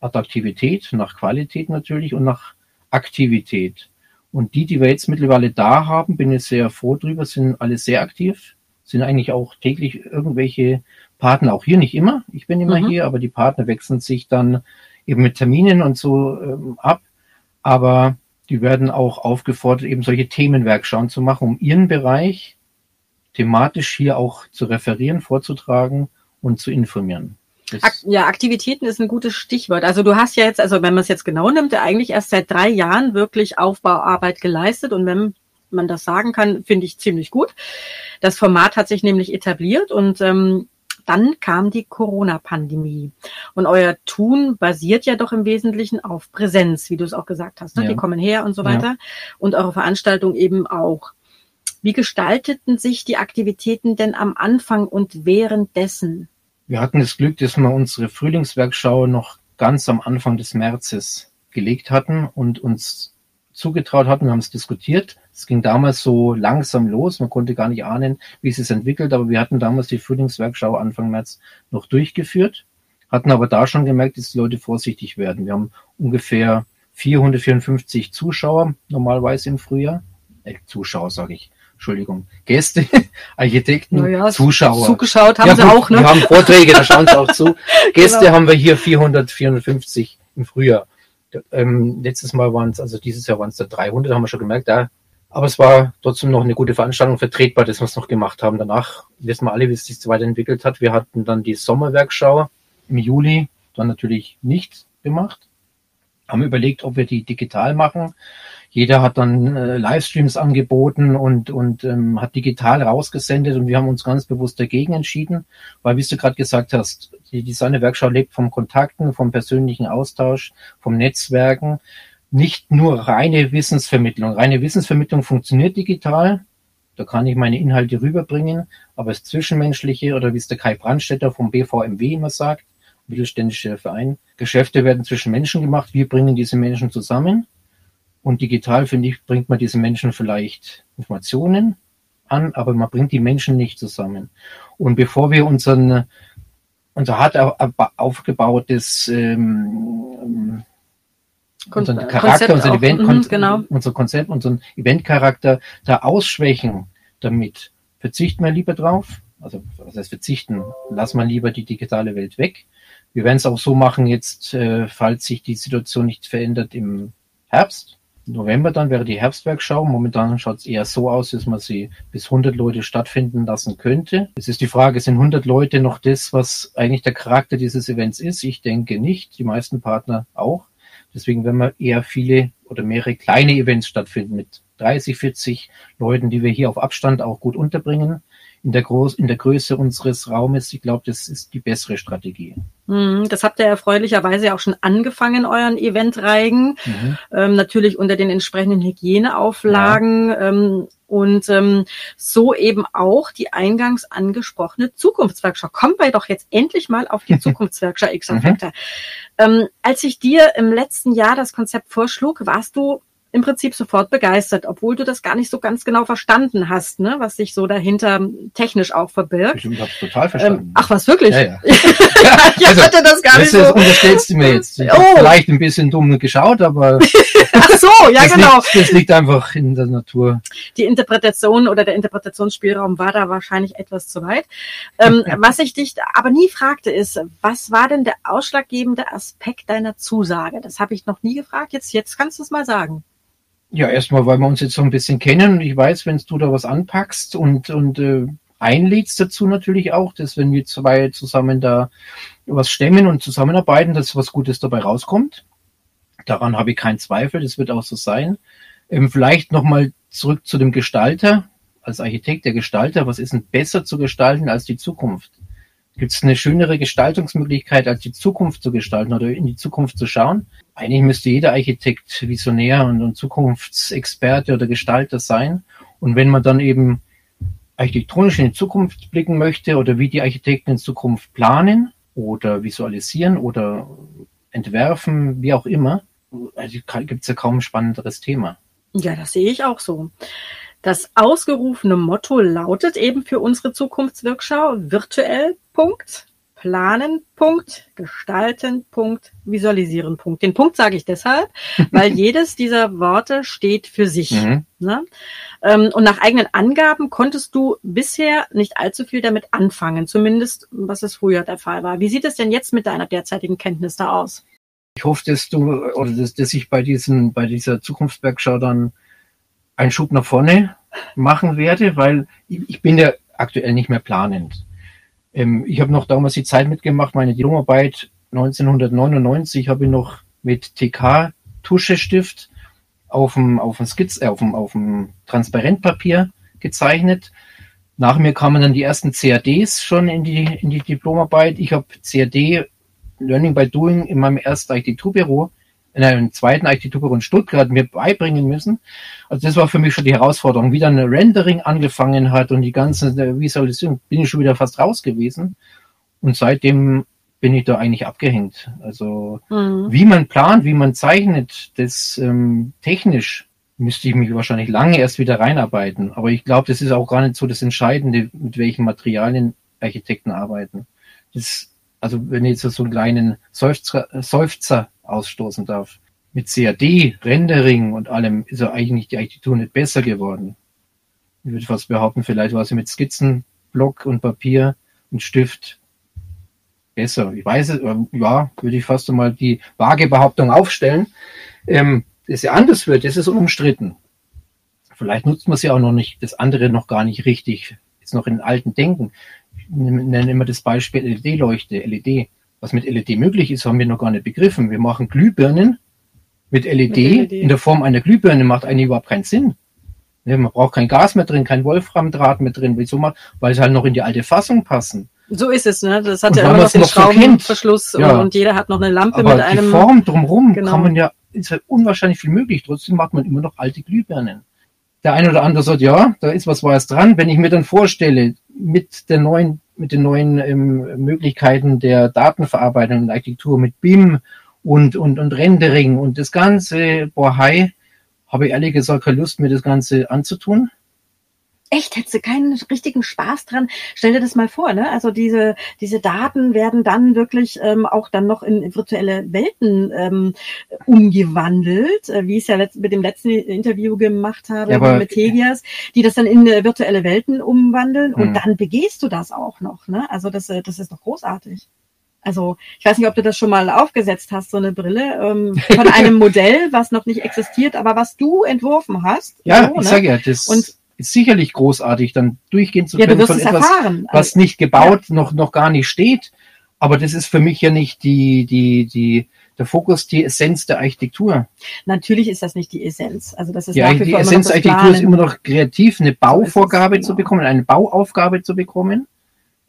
Attraktivität, nach Qualität natürlich und nach Aktivität. Und die, die wir jetzt mittlerweile da haben, bin ich sehr froh drüber, sind alle sehr aktiv, sind eigentlich auch täglich irgendwelche Partner, auch hier nicht immer, ich bin immer mhm. hier, aber die Partner wechseln sich dann eben mit Terminen und so ähm, ab. Aber die werden auch aufgefordert, eben solche Themenwerkschauen zu machen, um ihren Bereich thematisch hier auch zu referieren, vorzutragen und zu informieren. Das ja, Aktivitäten ist ein gutes Stichwort. Also du hast ja jetzt, also wenn man es jetzt genau nimmt, eigentlich erst seit drei Jahren wirklich Aufbauarbeit geleistet und wenn man das sagen kann, finde ich ziemlich gut. Das Format hat sich nämlich etabliert und ähm, dann kam die Corona-Pandemie. Und euer Tun basiert ja doch im Wesentlichen auf Präsenz, wie du es auch gesagt hast. Ne? Ja. Die kommen her und so weiter. Ja. Und eure Veranstaltung eben auch. Wie gestalteten sich die Aktivitäten denn am Anfang und währenddessen? Wir hatten das Glück, dass wir unsere Frühlingswerkschau noch ganz am Anfang des Märzes gelegt hatten und uns zugetraut hatten. Wir haben es diskutiert. Es ging damals so langsam los. Man konnte gar nicht ahnen, wie es sich entwickelt, aber wir hatten damals die Frühlingswerkschau Anfang März noch durchgeführt, hatten aber da schon gemerkt, dass die Leute vorsichtig werden. Wir haben ungefähr 454 Zuschauer normalerweise im Frühjahr. Äh, Zuschauer sage ich, Entschuldigung, Gäste, [laughs] Architekten, naja, Zuschauer. Zugeschaut haben ja, sie gut, auch, ne? Wir haben Vorträge, da schauen sie auch zu. [laughs] Gäste genau. haben wir hier 400, 450 im Frühjahr. Ähm, letztes Mal waren es, also dieses Jahr waren es da 300, haben wir schon gemerkt, ja. Aber es war trotzdem noch eine gute Veranstaltung vertretbar, dass wir es noch gemacht haben. Danach wissen wir alle, wie es sich weiterentwickelt hat. Wir hatten dann die Sommerwerkschau im Juli, dann natürlich nicht gemacht. Haben überlegt, ob wir die digital machen jeder hat dann äh, Livestreams angeboten und, und ähm, hat digital rausgesendet und wir haben uns ganz bewusst dagegen entschieden, weil wie du gerade gesagt hast, die Designerwerkschau lebt vom Kontakten, vom persönlichen Austausch, vom Netzwerken, nicht nur reine Wissensvermittlung. Reine Wissensvermittlung funktioniert digital, da kann ich meine Inhalte rüberbringen, aber das Zwischenmenschliche oder wie es der Kai Brandstätter vom BVMW immer sagt, mittelständischer Verein, Geschäfte werden zwischen Menschen gemacht, wir bringen diese Menschen zusammen und digital, finde ich, bringt man diesen Menschen vielleicht Informationen an, aber man bringt die Menschen nicht zusammen. Und bevor wir unseren, unser hart aufgebautes ähm, unseren Charakter, Konzept unseren. Event, Mhm, genau. unser Konzept, unseren Eventcharakter da ausschwächen damit, verzichten wir lieber drauf. Also was heißt verzichten? Lassen wir lieber die digitale Welt weg. Wir werden es auch so machen jetzt, äh, falls sich die Situation nicht verändert im Herbst. November dann wäre die Herbstwerkschau. Momentan schaut es eher so aus, dass man sie bis 100 Leute stattfinden lassen könnte. Es ist die Frage, sind 100 Leute noch das, was eigentlich der Charakter dieses Events ist? Ich denke nicht. Die meisten Partner auch. Deswegen werden wir eher viele oder mehrere kleine Events stattfinden mit 30, 40 Leuten, die wir hier auf Abstand auch gut unterbringen. In der, Groß in der Größe unseres Raumes, ich glaube, das ist die bessere Strategie. Mhm, Das habt ihr erfreulicherweise auch schon angefangen, euren Eventreigen. Mhm. ähm, natürlich unter den entsprechenden Hygieneauflagen ähm, und ähm, so eben auch die eingangs angesprochene Zukunftswerkschau. Kommen wir doch jetzt endlich mal auf die [laughs] Zukunftswerkschau X Mhm. Factor. Ähm, als ich dir im letzten Jahr das Konzept vorschlug, warst du im Prinzip sofort begeistert, obwohl du das gar nicht so ganz genau verstanden hast, ne, was sich so dahinter technisch auch verbirgt. Ich habe total verstanden. Ähm, ach was, wirklich? ja, [laughs] ja. ich Also, hatte das gar nicht Das so. unterstellst du mir jetzt. Ich Oh. vielleicht ein bisschen dumm geschaut, aber [laughs] Ach so, ja das, genau. liegt, das liegt einfach in der Natur. die Interpretation oder der Interpretationsspielraum war da wahrscheinlich etwas zu weit. Ähm, [laughs] was ich dich aber nie fragte, ist, was war denn der ausschlaggebende Aspekt deiner Zusage? Das habe ich noch nie gefragt. Jetzt, jetzt kannst du es mal sagen. Ja, erstmal, weil wir uns jetzt so ein bisschen kennen und ich weiß, wenn du da was anpackst und, und äh, einlädst dazu natürlich auch, dass wenn wir zwei zusammen da was stemmen und zusammenarbeiten, dass was Gutes dabei rauskommt. Daran habe ich keinen Zweifel, das wird auch so sein. Ähm, vielleicht nochmal zurück zu dem Gestalter. Als Architekt der Gestalter, was ist denn besser zu gestalten als die Zukunft? Gibt es eine schönere Gestaltungsmöglichkeit, als die Zukunft zu gestalten oder in die Zukunft zu schauen? Eigentlich müsste jeder Architekt Visionär und, Zukunftsexperte oder Gestalter sein. Und wenn man dann eben architektonisch in die Zukunft blicken möchte oder wie die Architekten in Zukunft planen oder visualisieren oder entwerfen, wie auch immer, also gibt es ja kaum ein spannenderes Thema. Ja, das sehe ich auch so. Das ausgerufene Motto lautet eben für unsere Zukunftswirkschau virtuell Punkt, planen Punkt, gestalten Punkt, visualisieren Punkt. Den Punkt sage ich deshalb, [laughs] weil jedes dieser Worte steht für sich. Mhm. Ne? Ähm, Und nach eigenen Angaben konntest du bisher nicht allzu viel damit anfangen, zumindest was es früher der Fall war. Wie sieht es denn jetzt mit deiner derzeitigen Kenntnis da aus? Ich hoffe, dass du oder dass, dass ich bei diesen, bei dieser Zukunftswerkschau dann einen Schub nach vorne machen werde, weil ich, bin ja aktuell nicht mehr planend. Ähm, ich habe noch damals die Zeit mitgemacht, meine Diplomarbeit 1999 habe ich noch mit TK Tuschestift auf dem auf dem Skizz, äh, auf dem auf dem Transparentpapier gezeichnet. Nach mir kamen dann die ersten CADs schon in die in die Diplomarbeit. Ich habe CAD Learning by Doing in meinem ersten Architekturbüro, in einem zweiten Architekturbüro in Stuttgart mir beibringen müssen. Also das war für mich schon die Herausforderung. Wie dann Rendering angefangen hat und die ganze Visualisierung, bin ich schon wieder fast raus gewesen. Und seitdem bin ich da eigentlich abgehängt. Also Mhm. wie man plant, wie man zeichnet, das ähm, technisch müsste ich mich wahrscheinlich lange erst wieder reinarbeiten. Aber ich glaube, das ist auch gar nicht so das Entscheidende, mit welchen Materialien Architekten arbeiten. Das, also wenn ich jetzt so einen kleinen Seufzer, Seufzer ausstoßen darf. Mit CAD, Rendering und allem ist ja eigentlich die Architektur nicht besser geworden. Ich würde fast behaupten, vielleicht war sie mit Skizzen, Block und Papier und Stift besser. Ich weiß es, ähm, ja, würde ich fast einmal die vage Behauptung aufstellen. Ähm, dass sie anders wird, das ist unumstritten. Vielleicht nutzt man sie auch noch nicht, das andere noch gar nicht richtig, ist noch in alten Denken. Ich nenne immer das Beispiel LED-Leuchte, LED. Was mit LED möglich ist, haben wir noch gar nicht begriffen. Wir machen Glühbirnen mit LED, Mit LED. in der Form einer Glühbirne, macht eigentlich überhaupt keinen Sinn. Ne, man braucht kein Gas mehr drin, kein Wolframdraht mehr drin. Wieso mal? Weil es halt noch in die alte Fassung passen. So ist es, ne? Das hat Und ja immer noch den noch so. Schraubenverschluss Ja. und, jeder hat noch eine Lampe Aber mit die einem. Form drumherum Genau. kann man ja, ist ja unwahrscheinlich viel möglich. Trotzdem macht man immer noch alte Glühbirnen. Der eine oder andere sagt, ja, da ist was Wahres dran. Wenn ich mir dann vorstelle, mit der neuen, mit den neuen ähm, Möglichkeiten der Datenverarbeitung und Architektur, mit BIM und, und, und Rendering und das ganze Bohai, habe ich ehrlich gesagt keine Lust, mir das Ganze anzutun. Echt, hättest du keinen richtigen Spaß dran? Stell dir das mal vor, ne? Also diese, diese Daten werden dann wirklich ähm, auch dann noch in virtuelle Welten ähm, umgewandelt, äh, wie ich es ja mit dem letzten Interview gemacht habe Ja, mit Tegias, die das dann in äh, virtuelle Welten umwandeln und Hm. dann begehst du das auch noch, ne? Also das, äh, das ist doch großartig. Also ich weiß nicht, ob du das schon mal aufgesetzt hast, so eine Brille ähm, von [laughs] einem Modell, was noch nicht existiert, aber was du entworfen hast. Ja, so, ich ne? sage ja, das Und- ist sicherlich großartig, dann durchgehen zu ja, können von es etwas, erfahren. was Also, nicht gebaut, noch, noch gar nicht steht. Aber das ist für mich ja nicht die, die, die, der Fokus, die Essenz der Architektur. natürlich ist das nicht die Essenz. Also das ist Die, nach wie die vor Essenz der Architektur ist immer noch kreativ, eine Bauvorgabe genau. zu bekommen, eine Bauaufgabe zu bekommen,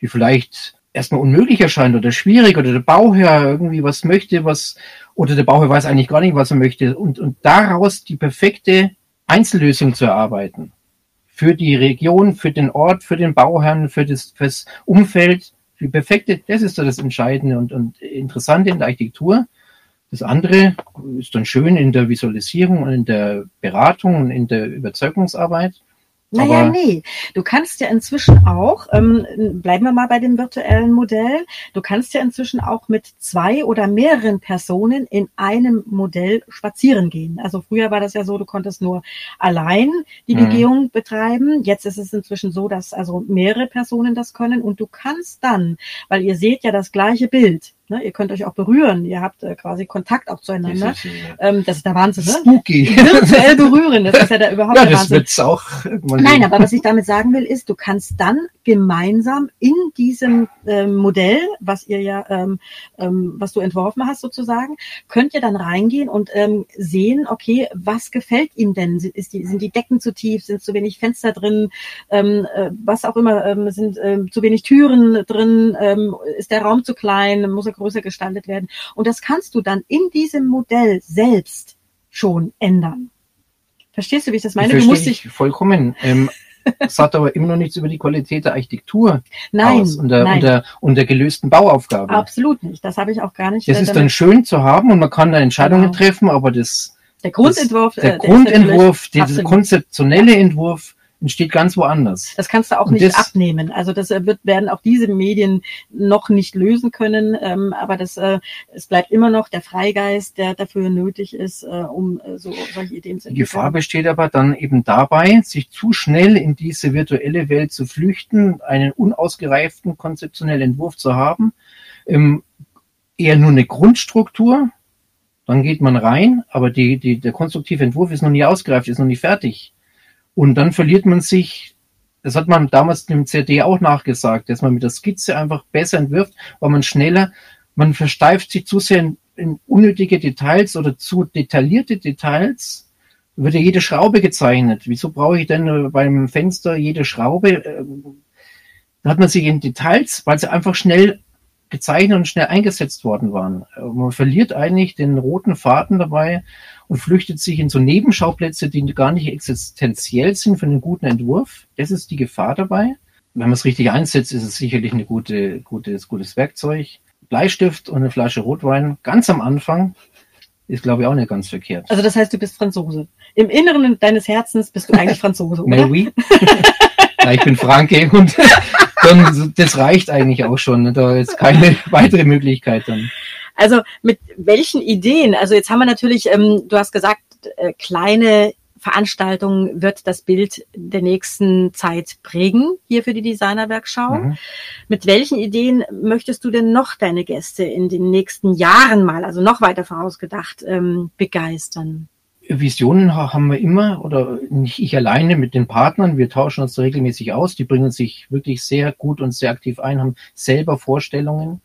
die vielleicht erstmal unmöglich erscheint oder schwierig oder der Bauherr irgendwie was möchte, was, oder der Bauherr weiß eigentlich gar nicht, was er möchte und, und daraus die perfekte Einzellösung zu erarbeiten. Für die Region, für den Ort, für den Bauherrn, für das, fürs Umfeld, die perfekte, das ist so das Entscheidende und, und Interessante in der Architektur. Das andere ist dann schön in der Visualisierung und in der Beratung und in der Überzeugungsarbeit. Naja, Aber- nee. Du kannst ja inzwischen auch, ähm, bleiben wir mal bei dem virtuellen Modell, du kannst ja inzwischen auch mit zwei oder mehreren Personen in einem Modell spazieren gehen. Also früher war das ja so, du konntest nur allein die Mhm. Begehung betreiben. Jetzt ist es inzwischen so, dass also mehrere Personen das können und du kannst dann, weil ihr seht ja das gleiche Bild, ne? ihr könnt euch auch berühren, ihr habt äh, quasi Kontakt auch zueinander. Das ist, äh, ähm, das ist der Wahnsinn, ne? spooky. [laughs] Virtuell berühren, das ist ja der überhaupt Ja, der das Wahnsinn. wird's auch Nein, aber was ich damit sagen will, ist, du kannst dann gemeinsam in diesem ähm, Modell, was ihr ja, ähm, ähm, was du entworfen hast sozusagen, könnt ihr dann reingehen und ähm, sehen, okay, was gefällt ihm denn? Sind, ist die, sind die Decken zu tief? Sind zu wenig Fenster drin? Ähm, äh, was auch immer, ähm, sind ähm, zu wenig Türen drin? Ähm, ist der Raum zu klein? Muss er größer gestaltet werden? Und das kannst du dann in diesem Modell selbst schon ändern. Verstehst du, wie ich das meine? ich Du musst verstehe dich, ich vollkommen. Ähm, [laughs] sagt aber immer noch nichts über die Qualität der Architektur nein, aus und der, nein. und, der, und der gelösten Bauaufgabe. Absolut nicht. Das habe ich auch gar nicht. Das äh, ist dann schön zu haben und man kann da Entscheidungen Genau. treffen, aber das, der Grundentwurf. der äh, ist Grundentwurf, natürlich dieser absolut- konzeptionelle Entwurf entsteht ganz woanders. Das kannst du auch nicht das- abnehmen. Also das äh, wird, werden auch diese Medien noch nicht lösen können. Ähm, aber das, äh, es bleibt immer noch der Freigeist, der dafür nötig ist, äh, um äh, so solche Ideen zu Die Gefahr entwickeln. besteht aber dann eben dabei, sich zu schnell in diese virtuelle Welt zu flüchten, einen unausgereiften konzeptionellen Entwurf zu haben, ähm, eher nur eine Grundstruktur, dann geht man rein, aber die, die, der konstruktive Entwurf ist noch nie ausgereift, ist noch nicht fertig. Und dann verliert man sich, das hat man damals im CD auch nachgesagt, dass man mit der Skizze einfach besser entwirft, weil man schneller, man versteift sich zu sehr in, in unnötige Details oder zu detaillierte Details, wird ja jede Schraube gezeichnet. Wieso brauche ich denn äh, beim Fenster jede Schraube? Ähm, Da hat man sich in Details, weil sie einfach schnell gezeichnet und schnell eingesetzt worden waren. Äh, Man verliert eigentlich den roten Faden dabei und flüchtet sich in so Nebenschauplätze, die gar nicht existenziell sind für einen guten Entwurf. Das ist die Gefahr dabei. Wenn man es richtig einsetzt, ist es sicherlich ein gute, gutes, gutes Werkzeug. Bleistift und eine Flasche Rotwein ganz am Anfang ist, glaube ich, auch nicht ganz verkehrt. Also das heißt, du bist Franzose. Im Inneren deines Herzens bist du eigentlich Franzose, oder? Mais oui. ja, ich bin Franke und [laughs] dann, das reicht eigentlich auch schon. Da ist keine weitere Möglichkeit dann. Also mit welchen Ideen? Also jetzt haben wir natürlich, ähm, du hast gesagt, äh, kleine Veranstaltungen wird das Bild der nächsten Zeit prägen, hier für die Designerwerkschau. Mhm. Mit welchen Ideen möchtest du denn noch deine Gäste in den nächsten Jahren mal, also noch weiter vorausgedacht, ähm, begeistern? Visionen ha- haben wir immer oder nicht ich alleine mit den Partnern. Wir tauschen uns regelmäßig aus. Die bringen sich wirklich sehr gut und sehr aktiv ein, haben selber Vorstellungen,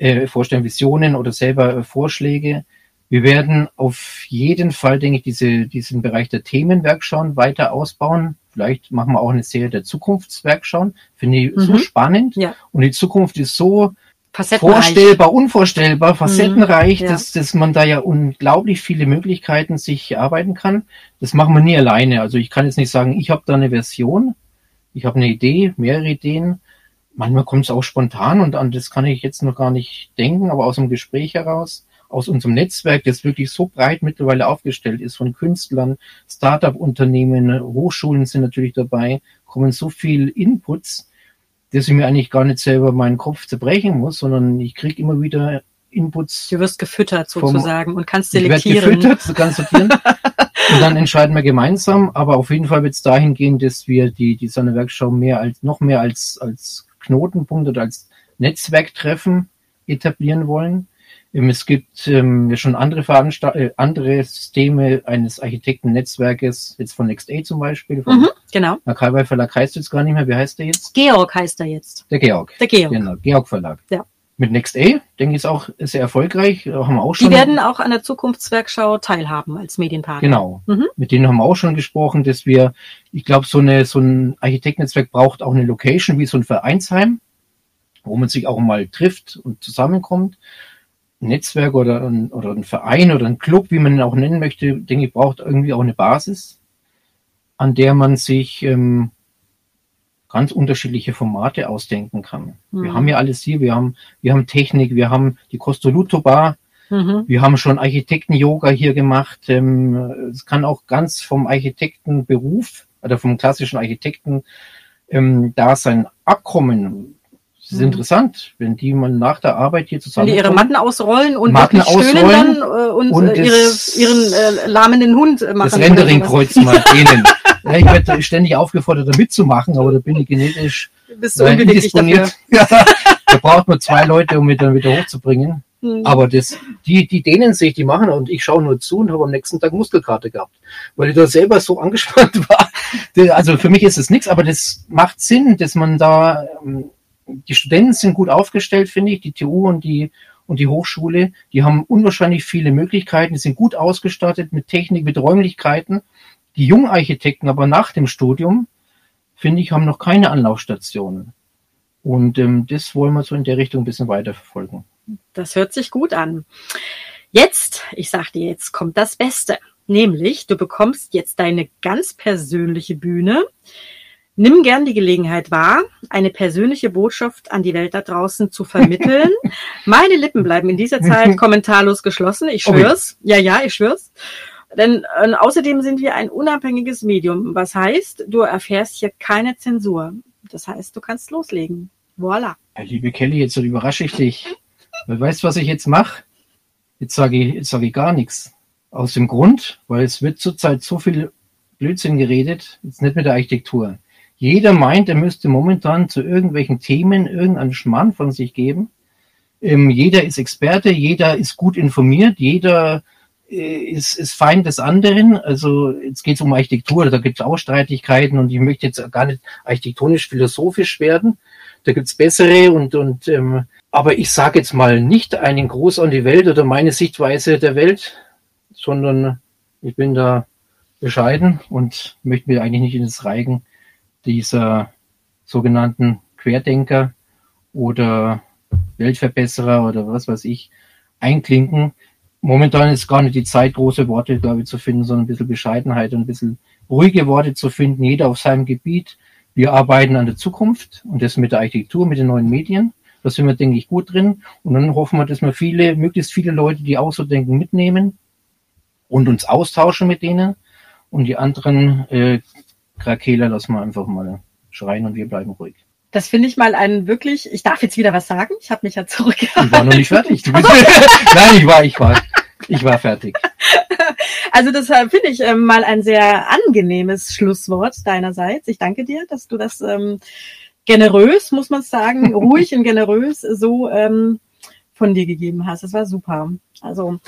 äh, Vorstellungen, Visionen oder selber äh, Vorschläge. Wir werden auf jeden Fall, denke ich, diese, diesen Bereich der Themenwerkschauen weiter ausbauen. Vielleicht machen wir auch eine Serie der Zukunftswerkschauen. Finde ich so Mhm. spannend. Ja. Und die Zukunft ist so vorstellbar, unvorstellbar, facettenreich, Mhm, ja. dass, dass man da ja unglaublich viele Möglichkeiten sich erarbeiten kann. Das machen wir nie alleine. Also ich kann jetzt nicht sagen, ich habe da eine Version, ich habe eine Idee, mehrere Ideen. Manchmal kommt es auch spontan und an das kann ich jetzt noch gar nicht denken, aber aus dem Gespräch heraus. aus unserem Netzwerk, das wirklich so breit mittlerweile aufgestellt ist, von Künstlern, Start-up-Unternehmen, Hochschulen sind natürlich dabei, kommen so viel Inputs, dass ich mir eigentlich gar nicht selber meinen Kopf zerbrechen muss, sondern ich kriege immer wieder Inputs. Du wirst gefüttert sozusagen vom, und kannst selektieren. Ich gefüttert, du kannst [laughs] sortieren. und dann entscheiden wir gemeinsam, aber auf jeden Fall wird es dahin gehen, dass wir die, die Sonne-Werkschau mehr als, noch mehr als, als Knotenpunkt oder als Netzwerktreffen etablieren wollen. Ähm, es gibt ähm, schon andere, Veranstalt äh, andere Systeme eines Architektennetzwerkes, jetzt von NextA zum Beispiel. Von mhm, genau. Akalbei Verlag heißt jetzt gar nicht mehr. Wie heißt der jetzt? Georg heißt er jetzt. Der Georg. Der Georg. Genau, Georg Verlag. Ja. Mit NextA, denke ich, ist auch sehr erfolgreich. Haben wir auch schon. Die werden auch an der Zukunftswerkschau teilhaben als Medienpartner. Genau. Mhm. Mit denen haben wir auch schon gesprochen, dass wir, ich glaube, so eine, so ein Architektennetzwerk braucht auch eine Location wie so ein Vereinsheim, wo man sich auch mal trifft und zusammenkommt. Netzwerk oder ein, oder ein Verein oder ein Club, wie man ihn auch nennen möchte, denke ich, braucht irgendwie auch eine Basis, an der man sich ähm, ganz unterschiedliche Formate ausdenken kann. Mhm. Wir haben ja alles hier, wir haben, wir haben Technik, wir haben die Costoluto Bar, mhm. wir haben schon Architekten-Yoga hier gemacht. Ähm, es kann auch ganz vom Architektenberuf oder vom klassischen Architekten ähm, da sein abkommen das ist mhm. interessant, wenn die mal nach der Arbeit hier zusammen. Wenn die ihre Matten ausrollen und Matten ausrollen dann äh, und, und äh, ihre, ihren äh, lahmenden Hund machen. Das Rendering-Kreuz mal [laughs] denen. Ja, ich werde ständig aufgefordert, da mitzumachen, aber da bin ich genetisch Bist du äh, indisponiert. Ja, da braucht man zwei Leute, um mich dann wieder hochzubringen. Mhm. Aber das, die, die dehnen sich, die machen und ich schaue nur zu und habe am nächsten Tag Muskelkarte gehabt, weil ich da selber so angespannt [laughs] war. Also für mich ist es nichts, aber das macht Sinn, dass man da ähm, die Studenten sind gut aufgestellt, finde ich, die TU und die, und die Hochschule. Die haben unwahrscheinlich viele Möglichkeiten, die sind gut ausgestattet mit Technik, mit Räumlichkeiten. Die Jungarchitekten aber nach dem Studium, finde ich, haben noch keine Anlaufstationen. Und ähm, das wollen wir so in der Richtung ein bisschen weiterverfolgen. Das hört sich gut an. Jetzt, ich sag dir, jetzt kommt das Beste. Nämlich, du bekommst jetzt deine ganz persönliche Bühne Nimm gern die Gelegenheit wahr, eine persönliche Botschaft an die Welt da draußen zu vermitteln. [laughs] Meine Lippen bleiben in dieser Zeit [laughs] kommentarlos geschlossen. Ich schwör's. Okay. Ja, ja, ich schwör's. Denn äh, außerdem sind wir ein unabhängiges Medium. Was heißt, du erfährst hier keine Zensur. Das heißt, du kannst loslegen. Voila. Ja, liebe Kelly, jetzt überrasche ich dich. Weißt du, was ich jetzt mache? Jetzt sage ich, jetzt sage ich gar nichts. Aus dem Grund, weil es wird zurzeit so viel Blödsinn geredet, jetzt nicht mit der Architektur. Jeder meint, er müsste momentan zu irgendwelchen Themen irgendeinen Schmarrn von sich geben. Ähm, jeder ist Experte, jeder ist gut informiert, jeder ist, ist Feind des anderen. Also jetzt geht es um Architektur, da gibt es auch Streitigkeiten und ich möchte jetzt gar nicht architektonisch-philosophisch werden. Da gibt's bessere und, und ähm, aber ich sage jetzt mal nicht einen Gruß an die Welt oder meine Sichtweise der Welt, sondern ich bin da bescheiden und möchte mir eigentlich nicht in das Reigen dieser sogenannten Querdenker oder Weltverbesserer oder was weiß ich einklinken. Momentan ist gar nicht die Zeit, große Worte, glaube ich, zu finden, sondern ein bisschen Bescheidenheit und ein bisschen ruhige Worte zu finden, jeder auf seinem Gebiet. Wir arbeiten an der Zukunft und das mit der Architektur, mit den neuen Medien. Da sind wir, denke ich, gut drin. Und dann hoffen wir, dass wir viele, möglichst viele Leute, die auch so denken, mitnehmen und uns austauschen mit denen. Und die anderen äh, Krakela lassen wir einfach mal schreien und wir bleiben ruhig. Das finde ich mal ein wirklich, ich darf jetzt wieder was sagen, ich habe mich ja zurückgehalten. Ich war noch nicht fertig. Du bist, [laughs] Nein, ich war, ich war, ich war fertig. Also das äh, finde ich ähm, mal ein sehr angenehmes Schlusswort deinerseits. Ich danke dir, dass du das ähm, generös, muss man sagen, [laughs] ruhig und generös so ähm, von dir gegeben hast. Das war super. Also,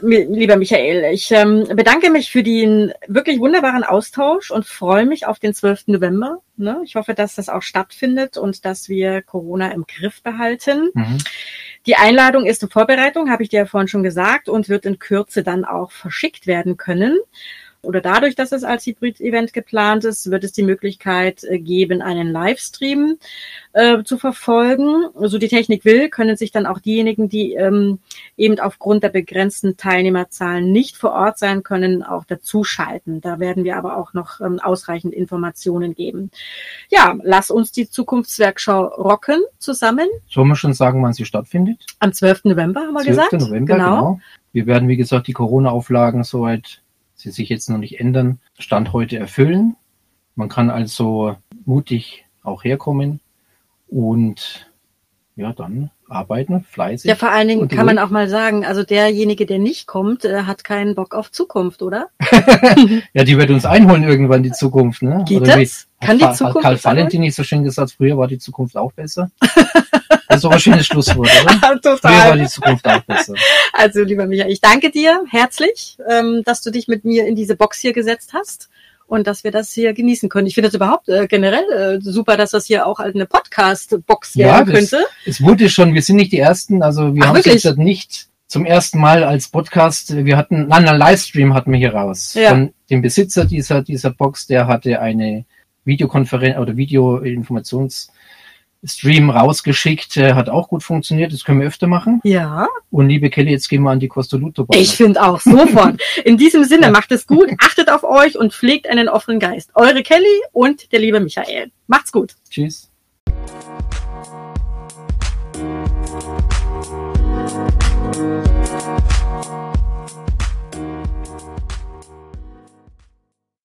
lieber Michael, ich ähm, bedanke mich für den wirklich wunderbaren Austausch und freue mich auf den 12. November. Ne? Ich hoffe, dass das auch stattfindet und dass wir Corona im Griff behalten. Mhm. Die Einladung ist in Vorbereitung, habe ich dir ja vorhin schon gesagt, und wird in Kürze dann auch verschickt werden können. Oder dadurch, dass es als Hybrid-Event geplant ist, wird es die Möglichkeit äh, geben, einen Livestream äh, zu verfolgen. So also die Technik will, können sich dann auch diejenigen, die ähm, eben aufgrund der begrenzten Teilnehmerzahlen nicht vor Ort sein können, auch dazuschalten. Da werden wir aber auch noch ähm, ausreichend Informationen geben. Ja, lass uns die Zukunftswerkschau rocken zusammen. Sollen wir schon sagen, wann sie stattfindet? Am 12. November haben wir 12. gesagt. November, genau. genau. Wir werden, wie gesagt, die Corona-Auflagen, soweit sie sich jetzt noch nicht ändern, Stand heute erfüllen. Man kann also mutig auch herkommen und ja, dann arbeiten, fleißig. Ja, vor allen Dingen kann man auch mal sagen, also derjenige, der nicht kommt, äh, hat keinen Bock auf Zukunft, oder? [laughs] ja, die wird uns einholen irgendwann, die Zukunft. Ne? Geht oder das? Kann die Zukunft? Hat Karl Valentin nicht so schön gesagt, früher war die Zukunft auch besser. Das ist doch ein schönes Schlusswort, oder? [laughs] Total. Früher war die Zukunft auch besser. Also, lieber Michael, ich danke dir herzlich, ähm, dass du dich mit mir in diese Box hier gesetzt hast und dass wir das hier genießen können. Ich finde das überhaupt äh, generell äh, super, dass das hier auch eine Podcast-Box werden ja, könnte. Es wurde schon, wir sind nicht die Ersten, also wir Ach, haben es jetzt nicht zum ersten Mal als Podcast, wir hatten, nein, einen Livestream hatten wir hier raus. Ja. Von dem Besitzer dieser, dieser Box, der hatte eine Videokonferenz oder Videoinformations Stream rausgeschickt, äh, hat auch gut funktioniert. Das können wir öfter machen. Ja. Und liebe Kelly, jetzt gehen wir an die Costoluto. -Bahn. Ich finde auch sofort. In diesem Sinne, macht es gut, achtet auf euch und pflegt einen offenen Geist. Eure Kelly und der liebe Michael. Macht's gut. Tschüss.